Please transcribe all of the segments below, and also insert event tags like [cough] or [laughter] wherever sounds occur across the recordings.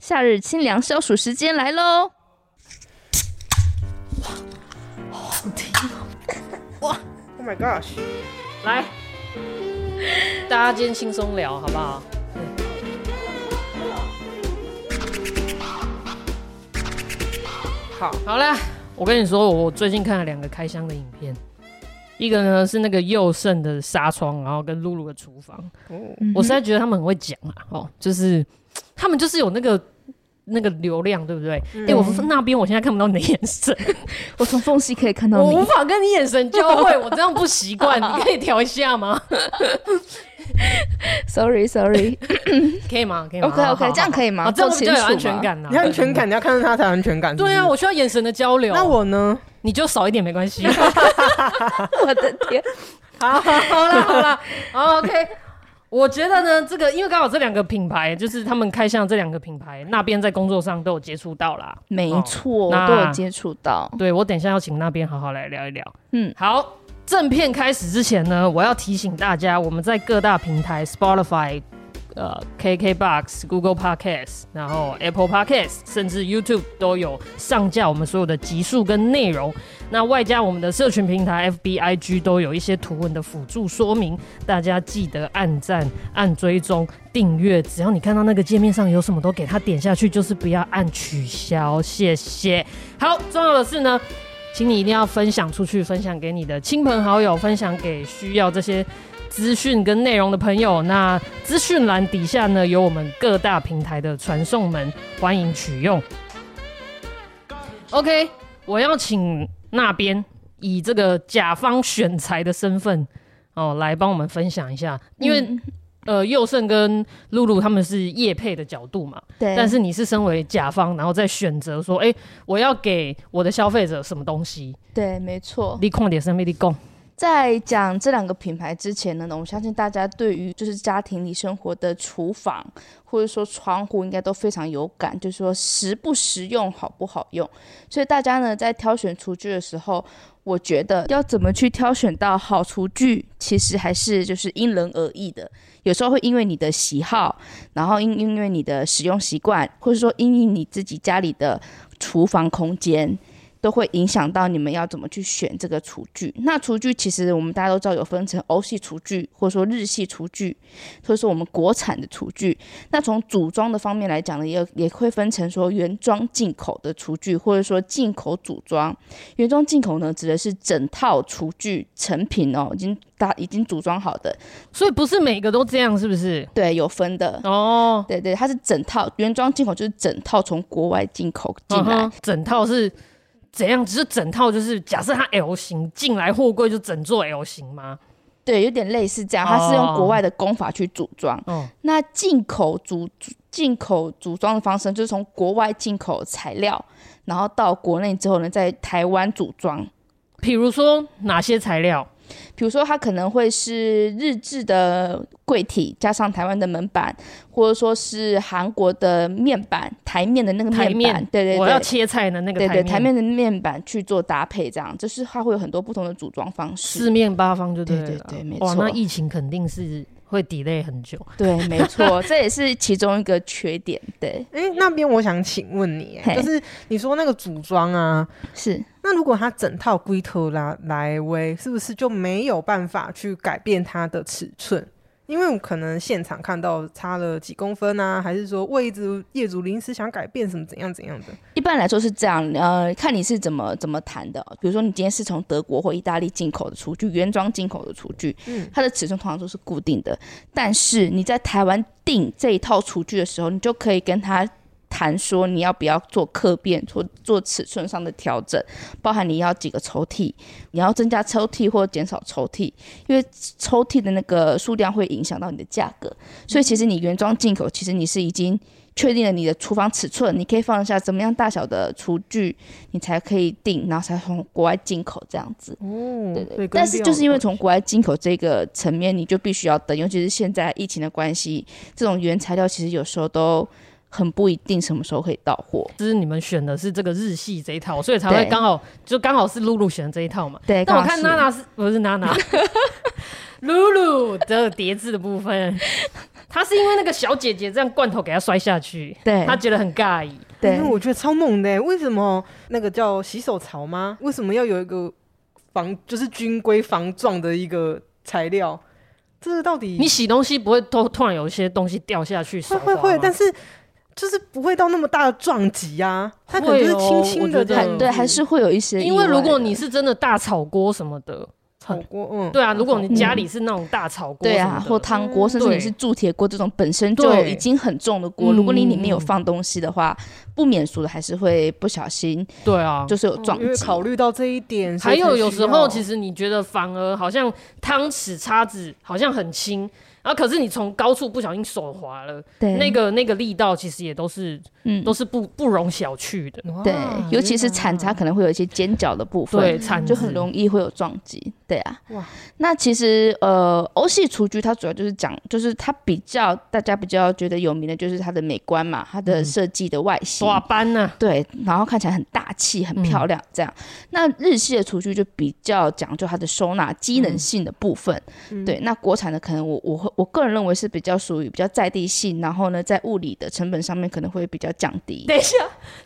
夏日清凉消暑时间来喽！哇，好听哇！Oh my gosh！来，大家今天轻松聊好不好？好，好了，我跟你说，我最近看了两个开箱的影片，一个呢是那个佑胜的纱窗，然后跟露露的厨房。嗯、我实在觉得他们很会讲啊，哦，就是。他们就是有那个那个流量，对不对？哎、嗯欸，我说那边我现在看不到你的眼神，[laughs] 我从缝隙可以看到你。我无法跟你眼神交汇，我这样不习惯，你可以调一下吗？Sorry，Sorry，[laughs] 可以吗？可以吗？OK，OK，、okay, okay, 这样可以吗？这样比较有安全感呢、啊。你安全感，你要看到他才有安全感是是。对啊，我需要眼神的交流。那我呢？你就少一点没关系。[laughs] [laughs] 我的天，好，好了，好了，好，OK。我觉得呢，这个因为刚好这两个品牌，就是他们开箱这两个品牌，那边在工作上都有接触到啦。没错，哦、都有接触到。对，我等一下要请那边好好来聊一聊。嗯，好，正片开始之前呢，我要提醒大家，我们在各大平台 Spotify。呃，KKBOX、Google Podcast，然后 Apple Podcast，甚至 YouTube 都有上架我们所有的集数跟内容。那外加我们的社群平台 FBIG 都有一些图文的辅助说明，大家记得按赞、按追踪、订阅。只要你看到那个界面上有什么都给它点下去，就是不要按取消，谢谢。好，重要的是呢，请你一定要分享出去，分享给你的亲朋好友，分享给需要这些。资讯跟内容的朋友，那资讯栏底下呢，有我们各大平台的传送门，欢迎取用。OK，我要请那边以这个甲方选材的身份哦，来帮我们分享一下，因为、嗯、呃，佑胜跟露露他们是业配的角度嘛，对，但是你是身为甲方，然后再选择说，哎、欸，我要给我的消费者什么东西？对，没错。你控点生命？你讲。在讲这两个品牌之前呢，我相信大家对于就是家庭里生活的厨房或者说窗户应该都非常有感，就是说实不实用，好不好用。所以大家呢在挑选厨具的时候，我觉得要怎么去挑选到好厨具，其实还是就是因人而异的。有时候会因为你的喜好，然后因因为你的使用习惯，或者说因为你自己家里的厨房空间。都会影响到你们要怎么去选这个厨具。那厨具其实我们大家都知道有分成欧系厨具，或者说日系厨具，或者说我们国产的厨具。那从组装的方面来讲呢，也也会分成说原装进口的厨具，或者说进口组装。原装进口呢，指的是整套厨具成品哦，已经大已经组装好的。所以不是每个都这样，是不是？对，有分的哦。对对，它是整套原装进口，就是整套从国外进口进来，嗯，整套是。怎样？只是整套就是假设它 L 型进来货柜就整座 L 型吗？对，有点类似这样。它是用国外的工法去组装。哦。那进口组进口组装的方式就是从国外进口材料，然后到国内之后呢，在台湾组装。比如说哪些材料？比如说，它可能会是日制的柜体加上台湾的门板，或者说是韩国的面板，台面的那个面板，对对对，我要切菜的那个台面，对对，台面。的面板去做搭配，这样就是它会有很多不同的组装方式，四面八方就对了，对对对，没错。哇，那疫情肯定是会 delay 很久，对，没错，这也是其中一个缺点。对，哎、欸，那边我想请问你，就是你说那个组装啊，是。那如果它整套龟头拉来威，是不是就没有办法去改变它的尺寸？因为我可能现场看到差了几公分啊，还是说位置业主临时想改变什么怎样怎样的？一般来说是这样，呃，看你是怎么怎么谈的。比如说你今天是从德国或意大利进口的厨具，原装进口的厨具，嗯，它的尺寸通常都是固定的。但是你在台湾订这一套厨具的时候，你就可以跟他。谈说你要不要做客变，做做尺寸上的调整，包含你要几个抽屉，你要增加抽屉或减少抽屉，因为抽屉的那个数量会影响到你的价格。所以其实你原装进口，其实你是已经确定了你的厨房尺寸，你可以放下怎么样大小的厨具，你才可以定，然后才从国外进口这样子。哦，对对。但是就是因为从国外进口这个层面，你就必须要等，尤其是现在疫情的关系，这种原材料其实有时候都。很不一定什么时候可以到货，就是你们选的是这个日系这一套，所以才会刚好就刚好是露露选的这一套嘛。对，但我看娜娜是不是娜娜？[laughs] 露露的叠字的部分，她是因为那个小姐姐这样罐头给她摔下去，对，她觉得很尬意。对，因为我觉得超猛的，为什么那个叫洗手槽吗？为什么要有一个防，就是军规防撞的一个材料？这个到底你洗东西不会突突然有一些东西掉下去？会会会，但是就是不会到那么大的撞击啊，它可能就是轻轻的，对，还是会有一些。因为如果你是真的大炒锅什么的。炒锅，嗯，对啊，如果你家里是那种大炒锅，对啊，或汤锅，甚至你是铸铁锅这种本身就已经很重的锅，如果你里面有放东西的话，不免俗的还是会不小心，对啊，就是有撞击。考虑到这一点，还有有时候其实你觉得反而好像汤匙、叉子好像很轻。然后可是你从高处不小心手滑了，对，那个那个力道其实也都是，嗯，都是不不容小觑的，对，尤其是铲子可能会有一些尖角的部分，对，铲就很容易会有撞击，对啊，哇，那其实呃，欧系厨具它主要就是讲，就是它比较大家比较觉得有名的就是它的美观嘛，它的设计的外形，哇斑呢，对，然后看起来很大气、很漂亮这样。那日系的厨具就比较讲究它的收纳机能性的部分，对，那国产的可能我我会。我个人认为是比较属于比较在地性，然后呢，在物理的成本上面可能会比较降低。等一下，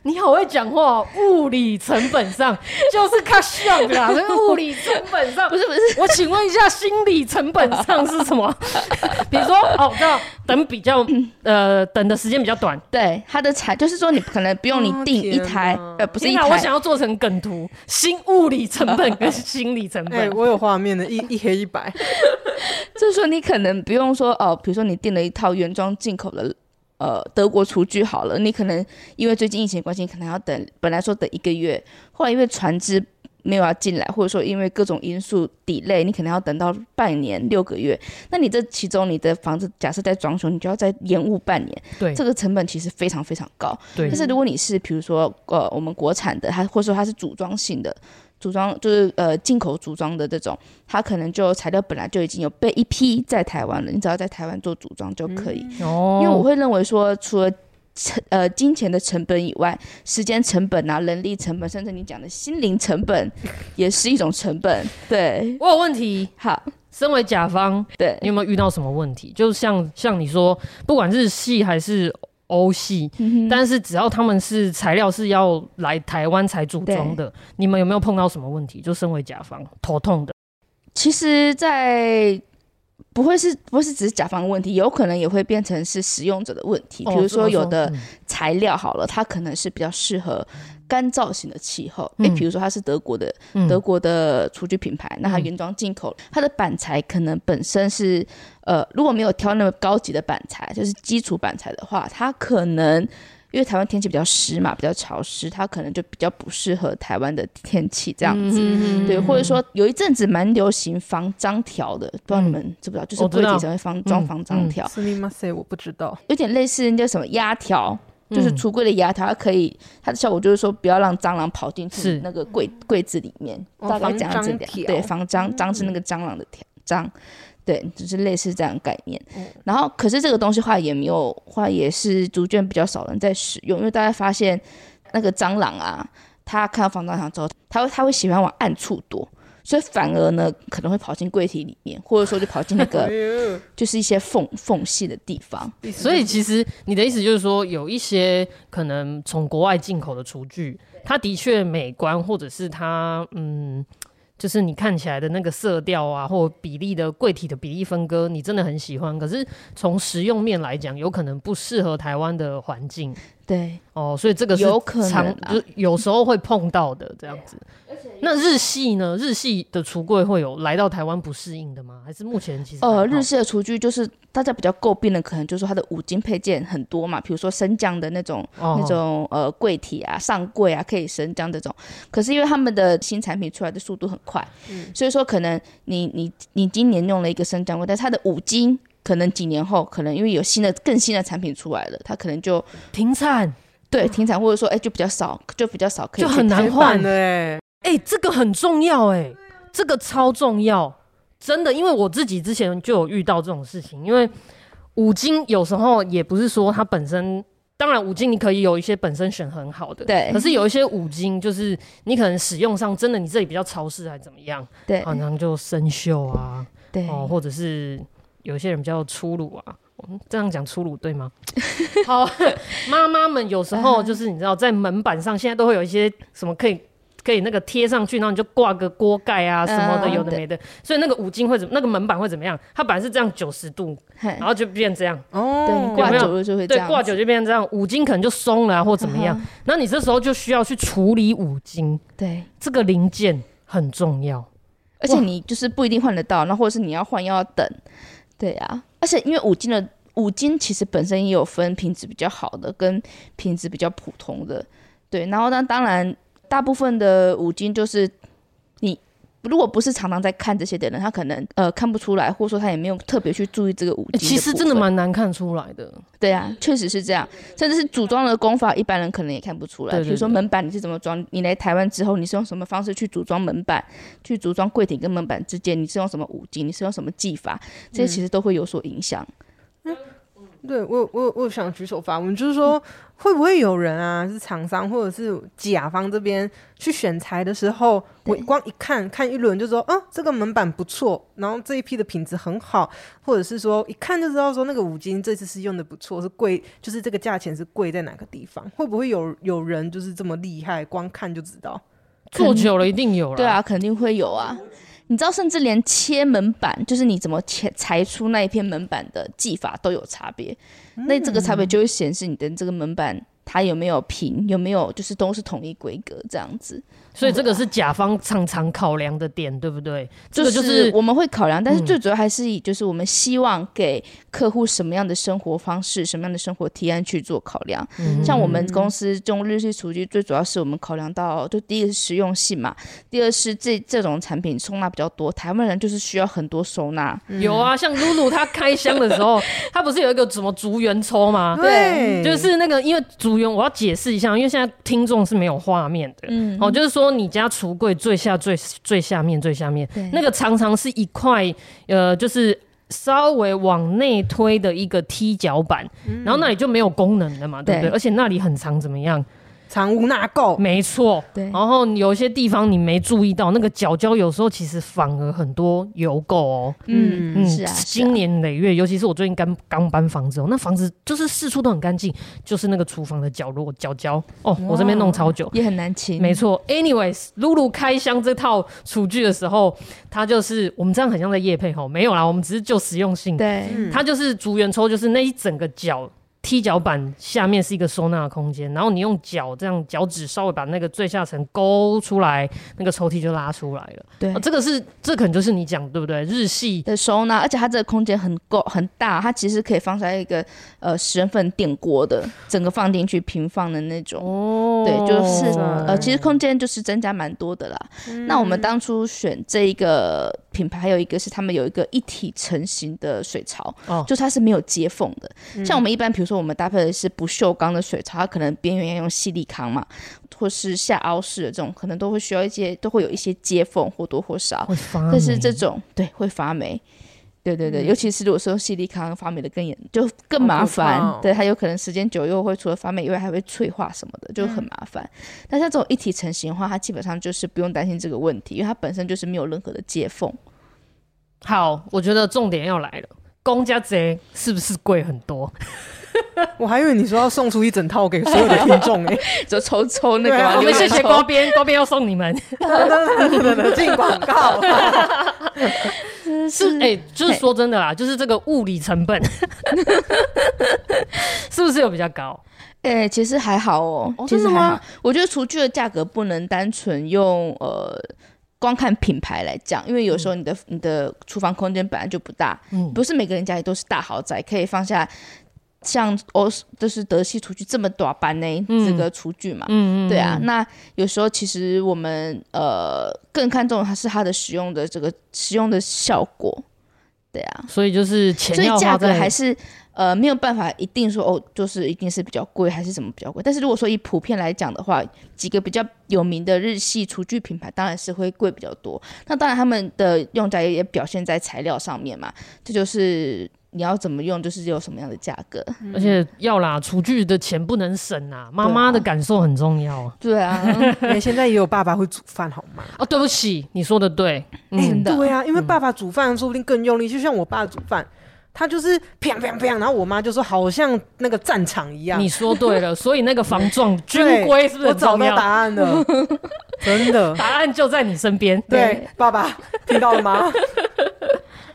你好会讲话，物理成本上就是卡笑的啦。[laughs] 物理成本上不是不是，我请问一下，心理成本上是什么？[laughs] 比如说，哦，我知道等比较呃等的时间比较短，对它的材，就是说你可能不用你订一台，哦、呃不是一台，我想要做成梗图，新物理成本跟心理成本，欸、我有画面的，一一黑一白。[laughs] 就是说，你可能不用说哦，比如说你订了一套原装进口的呃德国厨具好了，你可能因为最近疫情关系，可能要等，本来说等一个月，后来因为船只没有要进来，或者说因为各种因素 delay，你可能要等到半年六个月。那你这其中你的房子假设在装修，你就要再延误半年，对，这个成本其实非常非常高。对，但是如果你是比如说呃我们国产的，它或者说它是组装性的。组装就是呃进口组装的这种，它可能就材料本来就已经有备一批在台湾了，你只要在台湾做组装就可以。哦、嗯，因为我会认为说，除了成呃金钱的成本以外，时间成本啊、人力成本，甚至你讲的心灵成本，也是一种成本。对，我有问题。好，身为甲方，对你有没有遇到什么问题？就像像你说，不管日系还是。欧系，但是只要他们是材料是要来台湾才组装的，你们有没有碰到什么问题？就身为甲方头痛的，其实，在不会是不是只是甲方的问题，有可能也会变成是使用者的问题。比如说，有的材料好了，它可能是比较适合。干燥型的气候，哎、嗯，比如说它是德国的，嗯、德国的厨具品牌，那它原装进口，它的板材可能本身是，呃，如果没有挑那么高级的板材，就是基础板材的话，它可能因为台湾天气比较湿嘛，比较潮湿，它可能就比较不适合台湾的天气这样子，嗯、对，或者说有一阵子蛮流行防脏条的，不知道你们知不知道？就是柜体上会防装防脏条，是吗？我不知道，有点类似那叫什么压条。就是橱柜的压条，它可以它的效果就是说不要让蟑螂跑进去那个柜柜子里面，大概这样子的，对，防蟑蟑是那个蟑螂的条蟑，对，就是类似这样的概念。然后，可是这个东西话也没有话也是逐渐比较少人在使用，因为大家发现那个蟑螂啊，它看到防蟑条之后，它会它会喜欢往暗处躲。所以反而呢，可能会跑进柜体里面，或者说就跑进那个，就是一些缝缝隙的地方。所以其实你的意思就是说，有一些可能从国外进口的厨具，它的确美观，或者是它嗯。就是你看起来的那个色调啊，或比例的柜体的比例分割，你真的很喜欢。可是从实用面来讲，有可能不适合台湾的环境。对，哦，所以这个是常有可能，就有时候会碰到的这样子。那日系呢？日系的橱柜会有来到台湾不适应的吗？还是目前其实？呃，日系的厨具就是大家比较诟病的，可能就是说它的五金配件很多嘛，比如说升降的那种、哦、那种呃柜体啊、上柜啊可以升降这种。可是因为他们的新产品出来的速度很快，嗯，所以说可能你你你今年用了一个升降柜，但是它的五金可能几年后可能因为有新的更新的产品出来了，它可能就停产，对，停产或者说哎、欸、就比较少，就比较少可以，就很难换的哎。哎、欸，这个很重要哎、欸，这个超重要，真的，因为我自己之前就有遇到这种事情。因为五金有时候也不是说它本身，当然五金你可以有一些本身选很好的，对。可是有一些五金就是你可能使用上真的你这里比较潮湿还怎么样，对，可能就生锈啊，对，哦，或者是有些人比较粗鲁啊，这样讲粗鲁对吗？[laughs] 好，妈妈们有时候就是你知道，在门板上现在都会有一些什么可以。可以那个贴上去，然后你就挂个锅盖啊什么的，有的没的。所以那个五金会怎么？那个门板会怎么样？它本来是这样九十度，然后就变这样。哦，对，挂久了就会这样。对，挂久就变成这样，五金可能就松了啊，或怎么样。那你这时候就需要去处理五金。对，这个零件很重要，而且你就是不一定换得到，那或者是你要换又要等。对呀，而且因为五金的五金其实本身也有分品质比较好的跟品质比较普通的。对，然后呢，当然。大部分的五金就是如果不是常常在看这些的人，他可能呃看不出来，或者说他也没有特别去注意这个五金。其实真的蛮难看出来的。对啊，确实是这样。甚至是组装的功法，一般人可能也看不出来。比如说门板你是怎么装？你来台湾之后，你是用什么方式去组装门板？去组装柜体跟门板之间，你是用什么五金？你是用什么技法？这些其实都会有所影响。嗯对我，我我想举手发问，就是说，会不会有人啊，是厂商或者是甲方这边去选材的时候，我光一看看一轮就说，嗯，这个门板不错，然后这一批的品质很好，或者是说一看就知道说那个五金这次是用的不错，是贵，就是这个价钱是贵在哪个地方？会不会有有人就是这么厉害，光看就知道？[laughs] 做久了一定有了，对啊，肯定会有啊。你知道，甚至连切门板，就是你怎么切裁出那一片门板的技法都有差别。嗯、那这个差别就会显示你的这个门板它有没有平，有没有就是都是统一规格这样子。所以这个是甲方常常考量的点，对不对？这个就是我们会考量，但是最主要还是以就是我们希望给客户什么样的生活方式、什么样的生活提案去做考量。嗯、像我们公司用日系厨具，最主要是我们考量到，就第一个是实用性嘛，第二是这这种产品收纳比较多，台湾人就是需要很多收纳。嗯、有啊，像露露她开箱的时候，她不是有一个什么竹圆抽吗？[laughs] 对，就是那个因为竹圆，我要解释一下，因为现在听众是没有画面的，嗯，哦，就是说。说你家橱柜最下最最下面最下面，那个常常是一块呃，就是稍微往内推的一个踢脚板，嗯、然后那里就没有功能了嘛，对不对？对，而且那里很长，怎么样？藏污纳垢，没错。对，然后有一些地方你没注意到，那个角角有时候其实反而很多油垢哦。嗯嗯，是啊。经年累月，尤其是我最近刚刚搬房子哦，那房子就是四处都很干净，就是那个厨房的角落角角哦，我这边弄超久，也很难清。没错。Anyways，露露开箱这套厨具的时候，它就是我们这样很像在夜配吼，没有啦，我们只是就实用性。对，它就是竹圆抽，就是那一整个角。踢脚板下面是一个收纳的空间，然后你用脚这样脚趾稍微把那个最下层勾出来，那个抽屉就拉出来了。对，哦、这个是这可能就是你讲对不对？日系的收纳，而且它这个空间很够很大，它其实可以放下一个呃十人份电锅的，整个放进去平放的那种。哦，对，就是呃，其实空间就是增加蛮多的啦。嗯、那我们当初选这一个品牌，还有一个是他们有一个一体成型的水槽，哦，就它是没有接缝的，嗯、像我们一般比如说。我们搭配的是不锈钢的水槽，它可能边缘要用细利康嘛，或是下凹式的这种，可能都会需要一些，都会有一些接缝，或多或少。会发霉但是这种对会发霉，对对对，嗯、尤其是如果说西利康发霉的更严，就更麻烦。哦、对，它有可能时间久又会除了发霉以外，还会脆化什么的，就很麻烦。嗯、但像这种一体成型的话，它基本上就是不用担心这个问题，因为它本身就是没有任何的接缝。好，我觉得重点要来了，公家贼是不是贵很多？[laughs] 我还以为你说要送出一整套给所有的听众哎，[laughs] 就抽抽那个，我们谢谢锅边，锅边要送你们，进广告，是哎，就是说真的啦，就是这个物理成本是不是有比较高？哎，其实还好哦，其实还好。我觉得厨具的价格不能单纯用呃光看品牌来讲，因为有时候你的你的厨房空间本来就不大，嗯，不是每个人家里都是大豪宅，可以放下。像哦，就是德系厨具这么短板呢，嗯、这个厨具嘛，嗯嗯，对啊，那有时候其实我们呃更看重它是它的使用的这个使用的效果，对啊，所以就是钱，所以价格还是呃没有办法一定说哦，就是一定是比较贵还是什么比较贵，但是如果说以普遍来讲的话，几个比较有名的日系厨具品牌当然是会贵比较多，那当然他们的用在也表现在材料上面嘛，这就是。你要怎么用，就是有什么样的价格，而且要啦，厨具的钱不能省啊，妈妈的感受很重要。对啊，因 [laughs] 为现在也有爸爸会煮饭，好吗？哦，对不起，你说的对，真的对啊，因为爸爸煮饭说不定更用力，就像我爸煮饭，他就是砰砰砰，然后我妈就说好像那个战场一样。你说对了，[laughs] 所以那个防撞军规是不是我找到答案了？[laughs] 真的，答案就在你身边。对，爸爸听到了吗？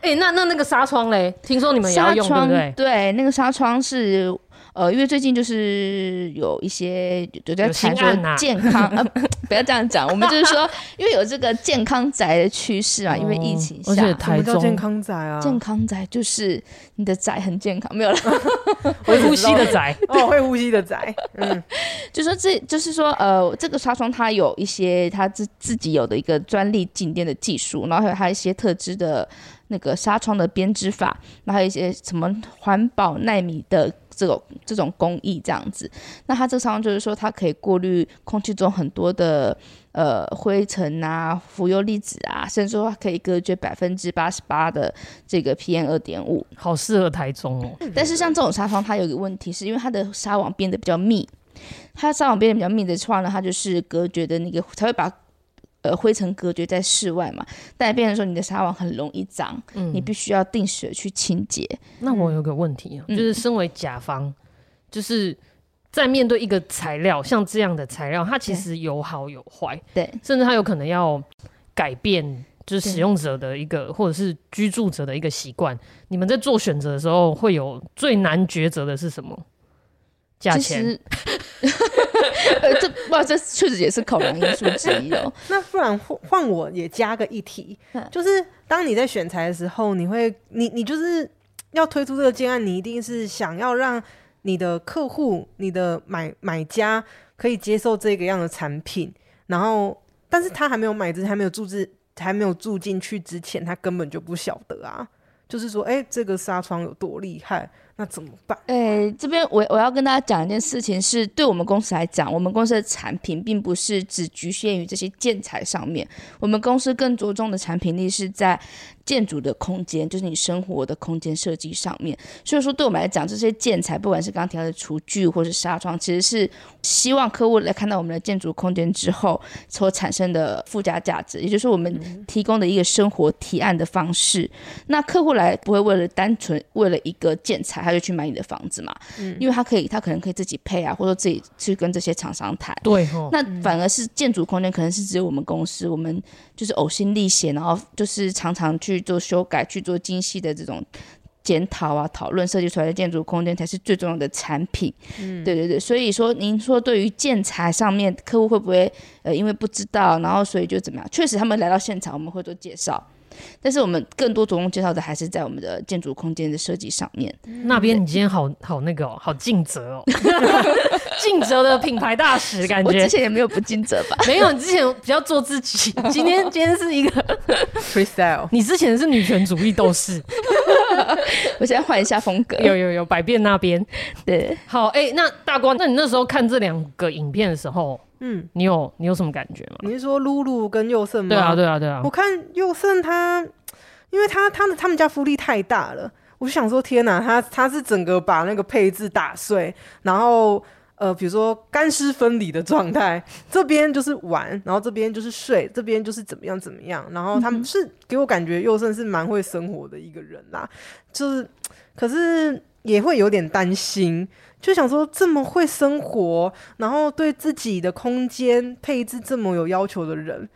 哎、欸，那那那个纱窗嘞？听说你们也要用，对不对？对，那个纱窗是。呃，因为最近就是有一些就在谈说健康，啊、呃，不要这样讲，我们就是说，因为有这个健康宅的趋势啊，因为疫情下，而且台中健康宅啊，健康宅就是你的宅很健康，没有了，[laughs] 会呼吸的宅 [laughs] 哦，会呼吸的宅，嗯，[laughs] 就说这就是说，呃，这个纱窗它有一些它自自己有的一个专利静电的技术，然后还有它一些特制的那个纱窗的编织法，然后还有一些什么环保纳米的。这种这种工艺这样子，那它这上就是说，它可以过滤空气中很多的呃灰尘啊、浮游粒子啊，甚至说可以隔绝百分之八十八的这个 PM 二点五，好适合台中哦。但是像这种纱窗，它有一个问题，是因为它的纱网变得比较密，它纱网变得比较密的话呢，它就是隔绝的那个才会把。呃，灰尘隔绝在室外嘛，但变成说你的纱网很容易脏，嗯，你必须要定时的去清洁。那我有个问题，嗯，就是身为甲方，就是在面对一个材料，像这样的材料，它其实有好有坏，对，甚至它有可能要改变，就是使用者的一个或者是居住者的一个习惯。你们在做选择的时候，会有最难抉择的是什么？价钱。呃，这哇，这确实也是考量因素之一哦。[laughs] 那不然换换我也加个议题，就是当你在选材的时候，你会，你你就是要推出这个建案，你一定是想要让你的客户、你的买买家可以接受这个样的产品，然后，但是他还没有买之前，还没有住进，还没有住进去之前，他根本就不晓得啊。就是说，哎、欸，这个纱窗有多厉害？那怎么办？哎、这边我我要跟大家讲一件事情，是对我们公司来讲，我们公司的产品并不是只局限于这些建材上面，我们公司更着重的产品力是在。建筑的空间就是你生活的空间设计上面，所以说对我们来讲，这些建材不管是刚刚提到的厨具或是纱窗，其实是希望客户来看到我们的建筑空间之后所产生的附加价值，也就是我们提供的一个生活提案的方式。嗯、那客户来不会为了单纯为了一个建材他就去买你的房子嘛？嗯，因为他可以他可能可以自己配啊，或者说自己去跟这些厂商谈。对哦，那反而是建筑空间可能是只有我们公司，我们就是呕心沥血，然后就是常常去。去做修改，去做精细的这种检讨啊、讨论，设计出来的建筑空间才是最重要的产品。嗯，对对对，所以说您说对于建材上面，客户会不会呃因为不知道，然后所以就怎么样？确实他们来到现场，我们会做介绍。但是我们更多着重介绍的还是在我们的建筑空间的设计上面。那边你今天好好那个、哦、好尽责哦，[laughs] 尽责的品牌大使感觉。我之前也没有不尽责吧？[laughs] 没有，你之前比较做自己。今天今天是一个 [laughs] freestyle。你之前是女权主义斗士，[laughs] 我现在换一下风格。有有有，百变那边。对，好哎、欸，那大光，那你那时候看这两个影片的时候？嗯，你有你有什么感觉吗？你是说露露跟佑胜吗？对啊，对啊，对啊。我看佑胜他，因为他他们他们家福利太大了，我就想说天哪，他他是整个把那个配置打碎，然后呃，比如说干湿分离的状态，这边就是玩，然后这边就是睡，这边就是怎么样怎么样，然后他们是给我感觉宥胜是蛮会生活的一个人啦，就是可是也会有点担心。就想说这么会生活，然后对自己的空间配置这么有要求的人，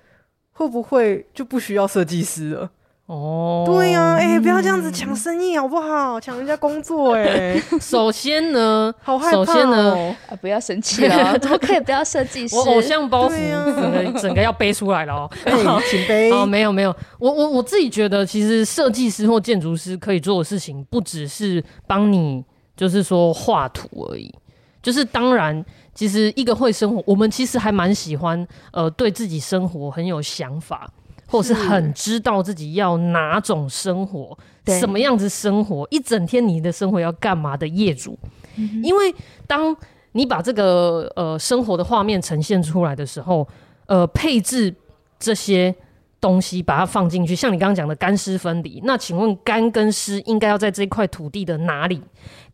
会不会就不需要设计师了？哦，对呀、啊，哎、欸，不要这样子抢生意好不好？抢人家工作、欸，哎，[laughs] 首先呢，好害怕、哦，首先呢，[laughs] 啊、不要生气了，[laughs] 怎么可以不要设计师？我偶像包袱、啊、整个整个要背出来了哦，好，请背。哦，没有没有，我我我自己觉得，其实设计师或建筑师可以做的事情，不只是帮你。就是说画图而已，就是当然，其实一个会生活，我们其实还蛮喜欢，呃，对自己生活很有想法，或者是很知道自己要哪种生活，什么样子生活，一整天你的生活要干嘛的业主，嗯，因为当你把这个呃生活的画面呈现出来的时候，呃，配置这些。东西把它放进去，像你刚刚讲的干湿分离。那请问干跟湿应该要在这块土地的哪里？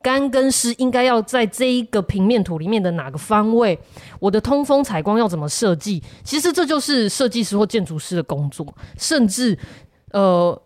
干跟湿应该要在这一个平面图里面的哪个方位？我的通风采光要怎么设计？其实这就是设计师或建筑师的工作。甚至，呃，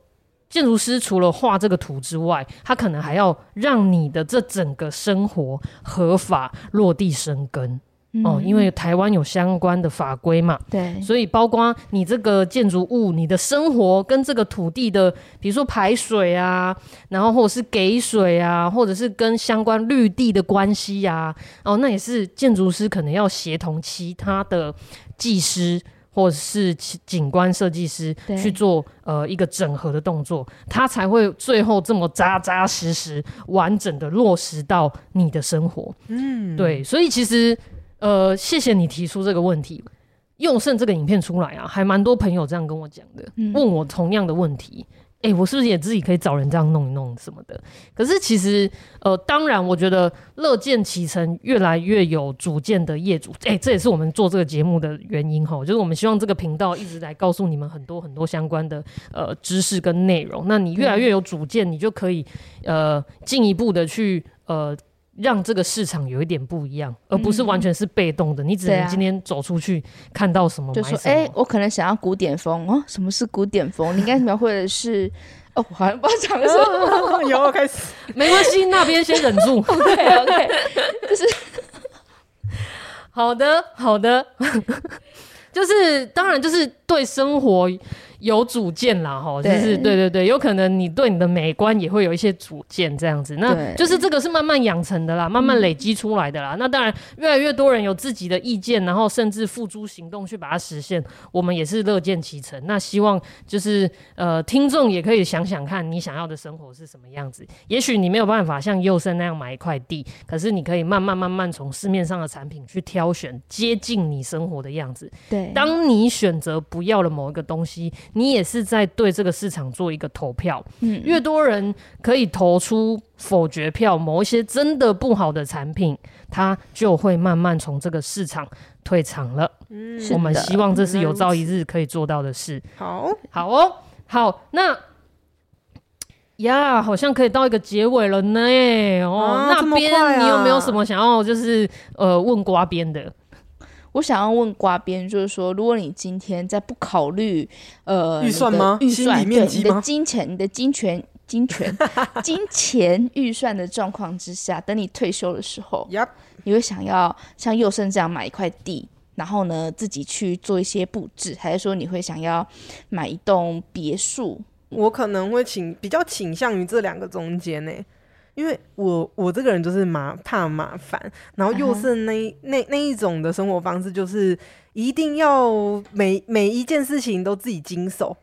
建筑师除了画这个图之外，他可能还要让你的这整个生活合法落地生根。哦，因为台湾有相关的法规嘛，对，所以包括你这个建筑物，你的生活跟这个土地的，比如说排水啊，然后或者是给水啊，或者是跟相关绿地的关系呀，哦，那也是建筑师可能要协同其他的技师或者是景观设计师去做呃一个整合的动作，他才会最后这么扎扎实实、完整的落实到你的生活。嗯，对，所以其实。呃，谢谢你提出这个问题。用胜这个影片出来啊，还蛮多朋友这样跟我讲的，嗯、问我同样的问题。哎、欸，我是不是也自己可以找人这样弄一弄什么的？可是其实，呃，当然，我觉得乐见其成，越来越有主见的业主，哎、欸，这也是我们做这个节目的原因哈。就是我们希望这个频道一直来告诉你们很多很多相关的呃知识跟内容。那你越来越有主见，你就可以呃进一步的去呃。让这个市场有一点不一样，而不是完全是被动的。嗯、你只能今天走出去看到什么，就说：“哎、欸，我可能想要古典风哦。”什么是古典风？你应该描绘的是 [laughs] 哦，我好像不知道讲什么。[laughs] 有开始，[laughs] 没关系，那边先忍住。OK OK，就是好的好的，就是当然就是对生活。有主见啦，哈，就是对对对，有可能你对你的美观也会有一些主见，这样子，那就是这个是慢慢养成的啦，慢慢累积出来的啦。嗯、那当然，越来越多人有自己的意见，然后甚至付诸行动去把它实现，我们也是乐见其成。那希望就是呃，听众也可以想想看你想要的生活是什么样子。也许你没有办法像佑胜那样买一块地，可是你可以慢慢慢慢从市面上的产品去挑选接近你生活的样子。对，当你选择不要了某一个东西。你也是在对这个市场做一个投票，嗯，越多人可以投出否决票，某一些真的不好的产品，它就会慢慢从这个市场退场了。嗯，我们希望这是有朝一日可以做到的事。好，好哦，好，那呀，好像可以到一个结尾了呢。哦，啊，那边你有没有什么想要就是呃问瓜边的？我想要问瓜编，就是说，如果你今天在不考虑呃预算吗？预算对你的金钱、你的金钱、金钱、[laughs] 金钱预算的状况之下，等你退休的时候.你会想要像佑胜这样买一块地，然后呢自己去做一些布置，还是说你会想要买一栋别墅？我可能会倾比较倾向于这两个中间呢。因为我我这个人就是麻怕麻烦，然后又是那、uh huh. 那那一种的生活方式，就是一定要每每一件事情都自己经手，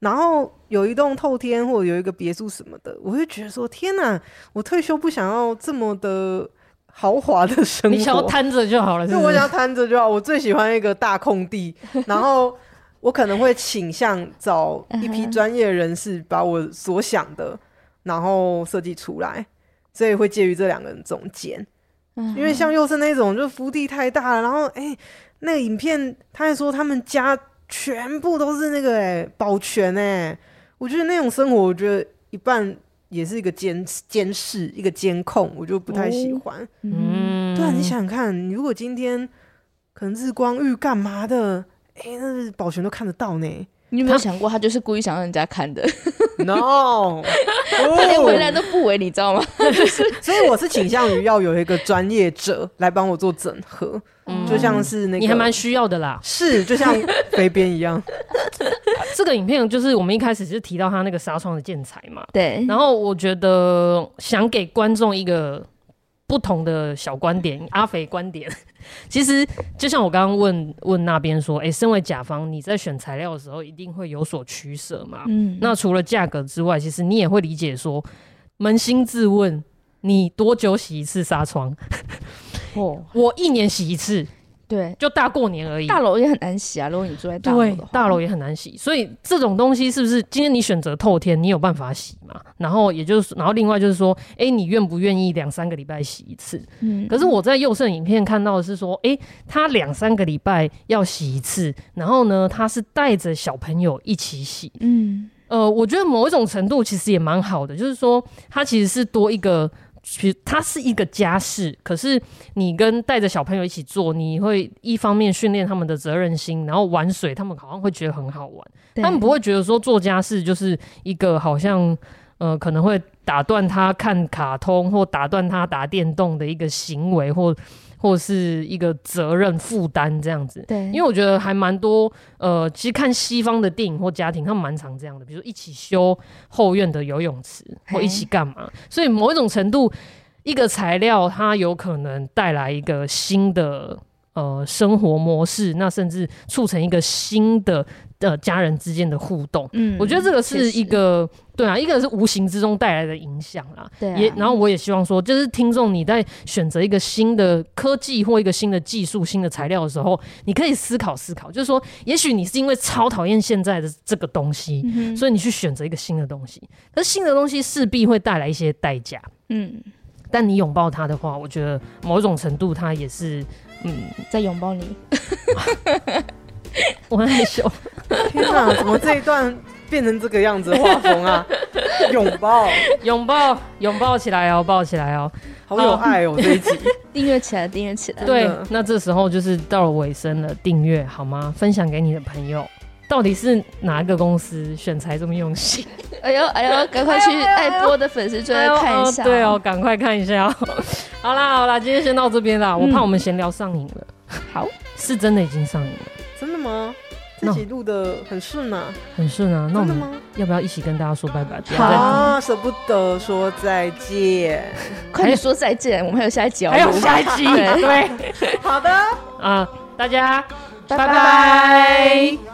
然后有一栋透天或者有一个别墅什么的，我会觉得说天哪，我退休不想要这么的豪华的生活，你想要摊着就好了，就我想要摊着就好。我最喜欢一个大空地，[laughs] 然后我可能会倾向找一批专业人士把我所想的。然后设计出来，所以会介于这两个人中间。嗯、因为像佑胜那种，就福地太大了。然后，哎，那个影片他还说他们家全部都是那个哎保全哎，我觉得那种生活，我觉得一半也是一个监监视，一个监控，我就不太喜欢。哦、嗯，对啊，你想想看，你如果今天可能日光浴干嘛的，哎，那保全都看得到呢。你有没有想过，他就是故意想让人家看的？No，[laughs] 他连回来都不为，你知道吗？[laughs] 所以我是倾向于要有一个专业者来帮我做整合，嗯、就像是那个，你还蛮需要的啦。是，就像飞编一样。[laughs] 这个影片就是我们一开始就提到他那个纱窗的建材嘛。对。然后我觉得想给观众一个不同的小观点，[laughs] 阿肥观点。[laughs] 其实就像我刚刚问问那边说，哎、欸，身为甲方，你在选材料的时候一定会有所取舍嘛？嗯，那除了价格之外，其实你也会理解说，扪心自问，你多久洗一次纱窗？哦，[laughs] 我一年洗一次。对，就大过年而已。大楼也很难洗啊，如果你住在大楼的话。对，大楼也很难洗。所以这种东西是不是今天你选择透天，你有办法洗嘛？然后也就是，然后另外就是说，哎、欸，你愿不愿意两三个礼拜洗一次？嗯。可是我在右胜影片看到的是说，哎、欸，他两三个礼拜要洗一次，然后呢，他是带着小朋友一起洗。嗯。呃，我觉得某一种程度其实也蛮好的，就是说他其实是多一个。其实它是一个家事，可是你跟带着小朋友一起做，你会一方面训练他们的责任心，然后玩水，他们好像会觉得很好玩，他们不会觉得说做家事就是一个好像呃可能会打断他看卡通或打断他打电动的一个行为或。或是一个责任负担这样子，对，因为我觉得还蛮多，呃，其实看西方的电影或家庭，他们蛮常这样的，比如说一起修后院的游泳池，或一起干嘛，所以某一种程度，一个材料它有可能带来一个新的呃生活模式，那甚至促成一个新的。呃，家人之间的互动，嗯，我觉得这个是一个，对啊，一个是无形之中带来的影响啦，对、啊，也，然后我也希望说，就是听众你在选择一个新的科技或一个新的技术、新的材料的时候，你可以思考思考，就是说，也许你是因为超讨厌现在的这个东西，嗯、所以你去选择一个新的东西，可是新的东西势必会带来一些代价，嗯，但你拥抱它的话，我觉得某种程度它也是，嗯，在拥抱你。[laughs] 我很害羞，[laughs] 天哪，怎么这一段变成这个样子画风啊？[laughs] 拥抱，拥抱，拥抱起来哦，抱起来哦，好有爱哦！这一集订阅起来，订阅起来。对，那这时候就是到了尾声了，订阅好吗？分享给你的朋友。到底是哪一个公司选材这么用心？[laughs] 哎呦哎呦，赶快去爱播的粉丝专页看一下。对哦，赶快看一下。哦 [laughs] 好啦好啦，今天先到这边啦，我怕我们闲聊上瘾了。好，是真的已经上瘾了。真的吗？自己录的很顺啊，很顺啊。那我们要不要一起跟大家说拜拜？好，舍不得说再见，[laughs] 快点说再见。我们还有下一集哦，还有下一集。对，好的啊，大家拜拜。